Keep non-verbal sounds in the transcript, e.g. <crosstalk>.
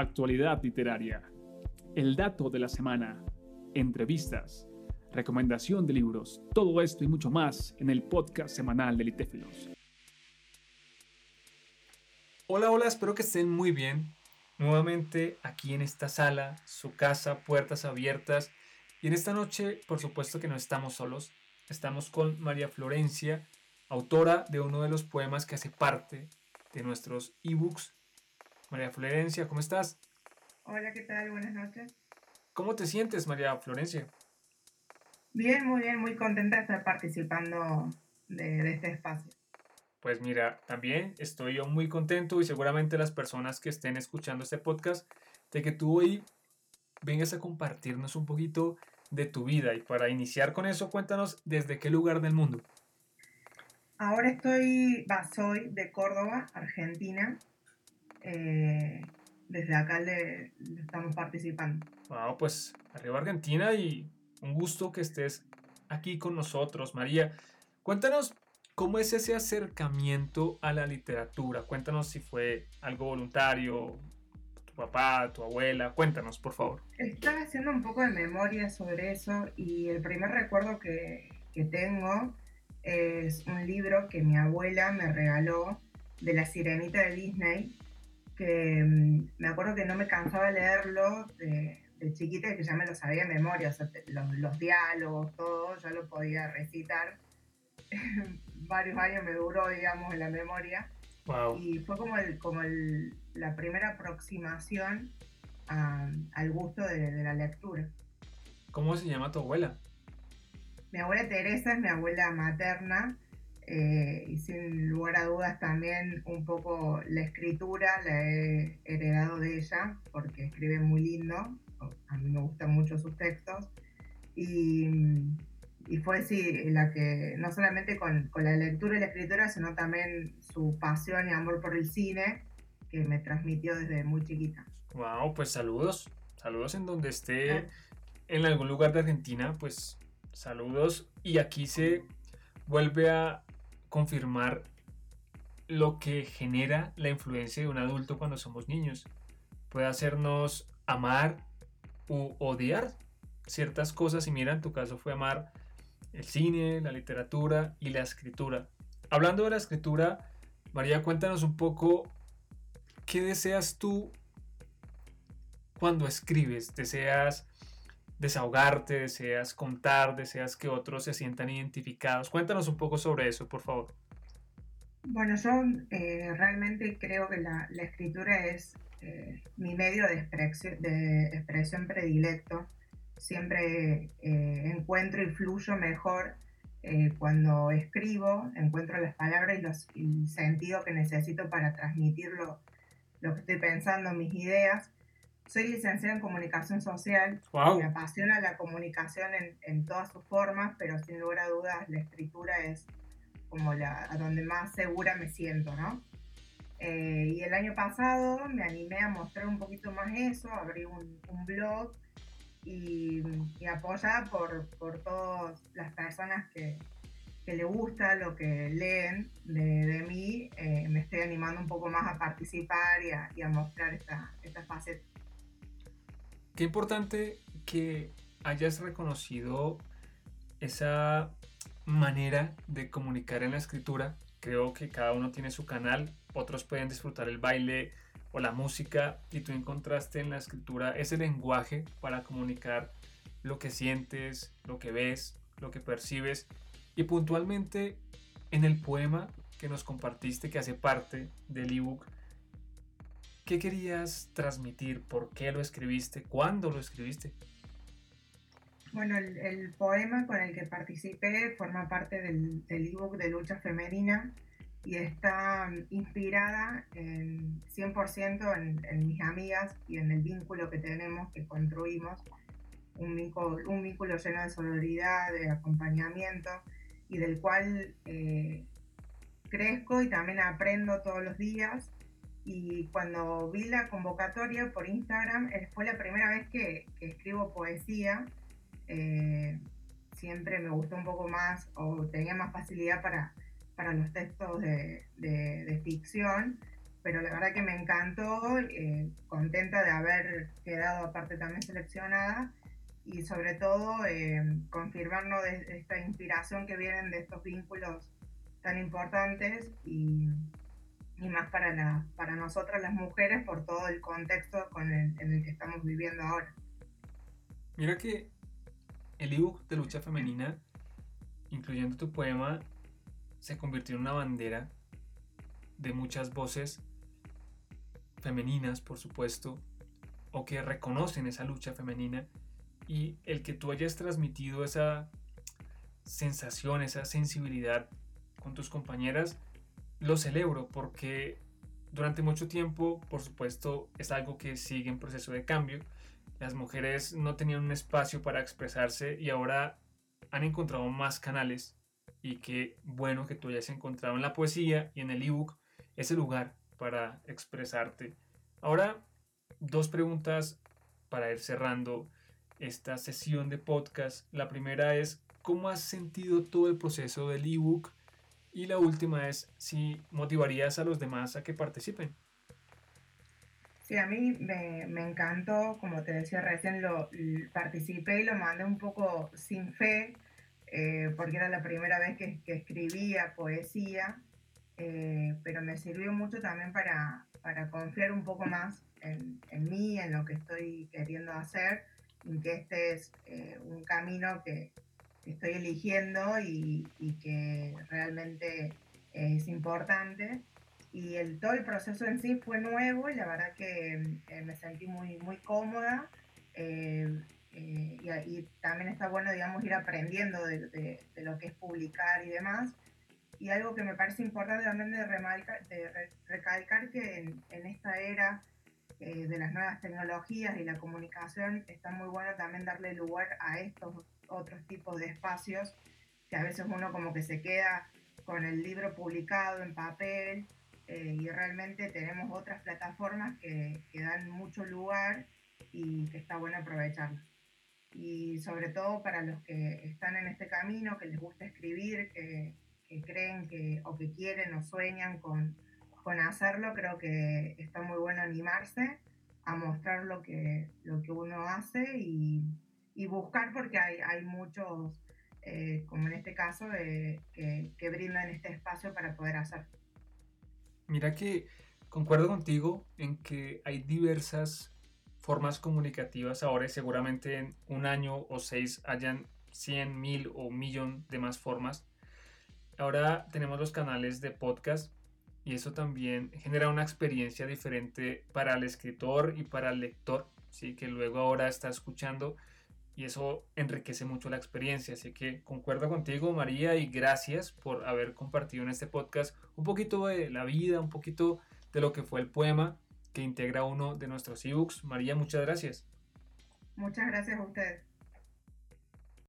actualidad literaria, el dato de la semana, entrevistas, recomendación de libros, todo esto y mucho más en el podcast semanal de Litéfilos. Hola, hola, espero que estén muy bien. Nuevamente aquí en esta sala, su casa, puertas abiertas. Y en esta noche, por supuesto que no estamos solos. Estamos con María Florencia, autora de uno de los poemas que hace parte de nuestros ebooks. María Florencia, ¿cómo estás? Hola, ¿qué tal? Buenas noches. ¿Cómo te sientes, María Florencia? Bien, muy bien, muy contenta de estar participando de, este espacio. Pues mira, también estoy yo muy contento y seguramente las personas que estén escuchando este podcast de que tú hoy vengas a compartirnos un poquito de tu vida. Y para iniciar con eso, cuéntanos desde qué lugar del mundo. Ahora estoy, va, soy de Córdoba, Argentina. Eh, desde acá le, estamos participando. Wow, pues arriba Argentina y un gusto que estés aquí con nosotros, María. Cuéntanos cómo es ese acercamiento a la literatura. Cuéntanos si fue algo voluntario, tu papá, tu abuela. Cuéntanos, por favor. Estaba haciendo un poco de memoria sobre eso y el primer recuerdo que, que tengo es un libro que mi abuela me regaló de la sirenita de Disney que mm, me acuerdo que no me cansaba de leerlo de, chiquita y que ya me lo sabía de memoria, o sea, los, diálogos, todo, ya lo podía recitar. <laughs> Varios años me duró, digamos, en la memoria. Y fue como, el, como el, la primera aproximación al gusto de, de la lectura. ¿Cómo se llama tu abuela? Mi abuela Teresa es mi abuela materna eh, y sin lugar a dudas también un poco la escritura la he heredado de ella porque escribe muy lindo, a mí me gustan mucho sus textos y, y fue sí la que no solamente con, con, la lectura y la escritura sino también su pasión y amor por el cine que me transmitió desde muy chiquita. Wow, pues saludos, saludos en donde esté ah. en algún lugar de Argentina, pues saludos y aquí se vuelve a confirmar lo que genera la influencia de un adulto cuando somos niños. Puede hacernos amar u odiar ciertas cosas y mira, en tu caso fue amar el cine, la literatura y la escritura. Hablando de la escritura, María, cuéntanos un poco qué deseas tú cuando escribes. ¿Deseas desahogarte, deseas contar, deseas que otros se sientan identificados. Cuéntanos un poco sobre eso, por favor. Bueno, yo eh, realmente creo que la, escritura es eh, mi medio de expresión, predilecto. Siempre eh, encuentro y fluyo mejor cuando escribo, encuentro las palabras y, los, el sentido que necesito para transmitir lo, lo que estoy pensando, mis ideas soy licenciada en comunicación social. Me apasiona la comunicación en, todas sus formas, pero sin lugar a dudas la escritura es como la a donde más segura me siento, ¿no? Eh, y el año pasado me animé a mostrar un poquito más eso, abrí un, blog y, apoyada por, por todas las personas que, que le gusta lo que leen de, mí, eh, me estoy animando un poco más a participar y a, y a mostrar esta, esta faceta. Qué importante que hayas reconocido esa manera de comunicar en la escritura. Creo que cada uno tiene su canal, otros pueden disfrutar el baile o la música y tú encontraste en la escritura ese lenguaje para comunicar lo que sientes, lo que ves, lo que percibes y puntualmente en el poema que nos compartiste que hace parte del ebook ¿Qué querías transmitir? ¿Por qué lo escribiste? ¿Cuándo lo escribiste? Bueno, el, poema con el que participé forma parte del, ebook de lucha femenina y está inspirada en 100% en, mis amigas y en el vínculo que tenemos, que construimos, un vínculo, un vínculo lleno de solidaridad, de acompañamiento y del cual eh, crezco y también aprendo todos los días y cuando vi la convocatoria por Instagram, eh, fue la primera vez que, escribo poesía. Eh, siempre me gustó un poco más o tenía más facilidad para, para los textos de, ficción pero la verdad que me encantó, eh, contenta de haber quedado aparte también seleccionada y sobre todo eh, confirmarnos de esta inspiración que vienen de estos vínculos tan importantes y, y más para, la, para nosotras las mujeres por todo el contexto con el, en el que estamos viviendo ahora. Mira que el ebook de lucha femenina, incluyendo tu poema, se convirtió en una bandera de muchas voces femeninas, por supuesto, o que reconocen esa lucha femenina y el que tú hayas transmitido esa sensación, esa sensibilidad con tus compañeras, lo celebro porque durante mucho tiempo, por supuesto, es algo que sigue en proceso de cambio. Las mujeres no tenían un espacio para expresarse y ahora han encontrado más canales y qué bueno que tú hayas encontrado en la poesía y en el ebook ese lugar para expresarte. Ahora, dos preguntas para ir cerrando esta sesión de podcast. La primera es, ¿cómo has sentido todo el proceso del ebook? Y la última es, si motivarías a los demás a que participen. Sí, a mí me, encantó, como te decía recién, lo participé y lo mandé un poco sin fe, eh, porque era la primera vez que, escribía poesía, eh, pero me sirvió mucho también para, para confiar un poco más en, en, mí, en lo que estoy queriendo hacer, y que este es eh, un camino que, estoy eligiendo y, y, que realmente es importante. Y el, todo el proceso en sí fue nuevo y la verdad que me sentí muy, muy cómoda. Eh, y, también está bueno, digamos, ir aprendiendo de, lo que es publicar y demás. Y algo que me parece importante también de, de recalcar que en, esta era eh, de las nuevas tecnologías y la comunicación está muy bueno también darle lugar a estos otros tipos de espacios que a veces uno como que se queda con el libro publicado en papel eh, y realmente tenemos otras plataformas que, que dan mucho lugar y que está bueno aprovecharlas y sobre todo para los que están en este camino, que les gusta escribir, que, creen que o que quieren o sueñan con, con, hacerlo, creo que está muy bueno animarse a mostrar lo que, lo que uno hace y, y buscar porque hay, hay muchos, eh, como en este caso, que, que brindan este espacio para poder hacer. Mira que concuerdo contigo en que hay diversas formas comunicativas ahora y seguramente en un año o seis hayan 100, mil o un millón de más formas. Ahora tenemos los canales de podcast y eso también genera una experiencia diferente para el escritor y para el lector, ¿sí? que luego ahora está escuchando y eso enriquece mucho la experiencia. Así que concuerdo contigo, María, y gracias por haber compartido en este podcast un poquito de la vida, un poquito de lo que fue el poema que integra uno de nuestros ebooks. María, muchas gracias. Muchas gracias a ustedes.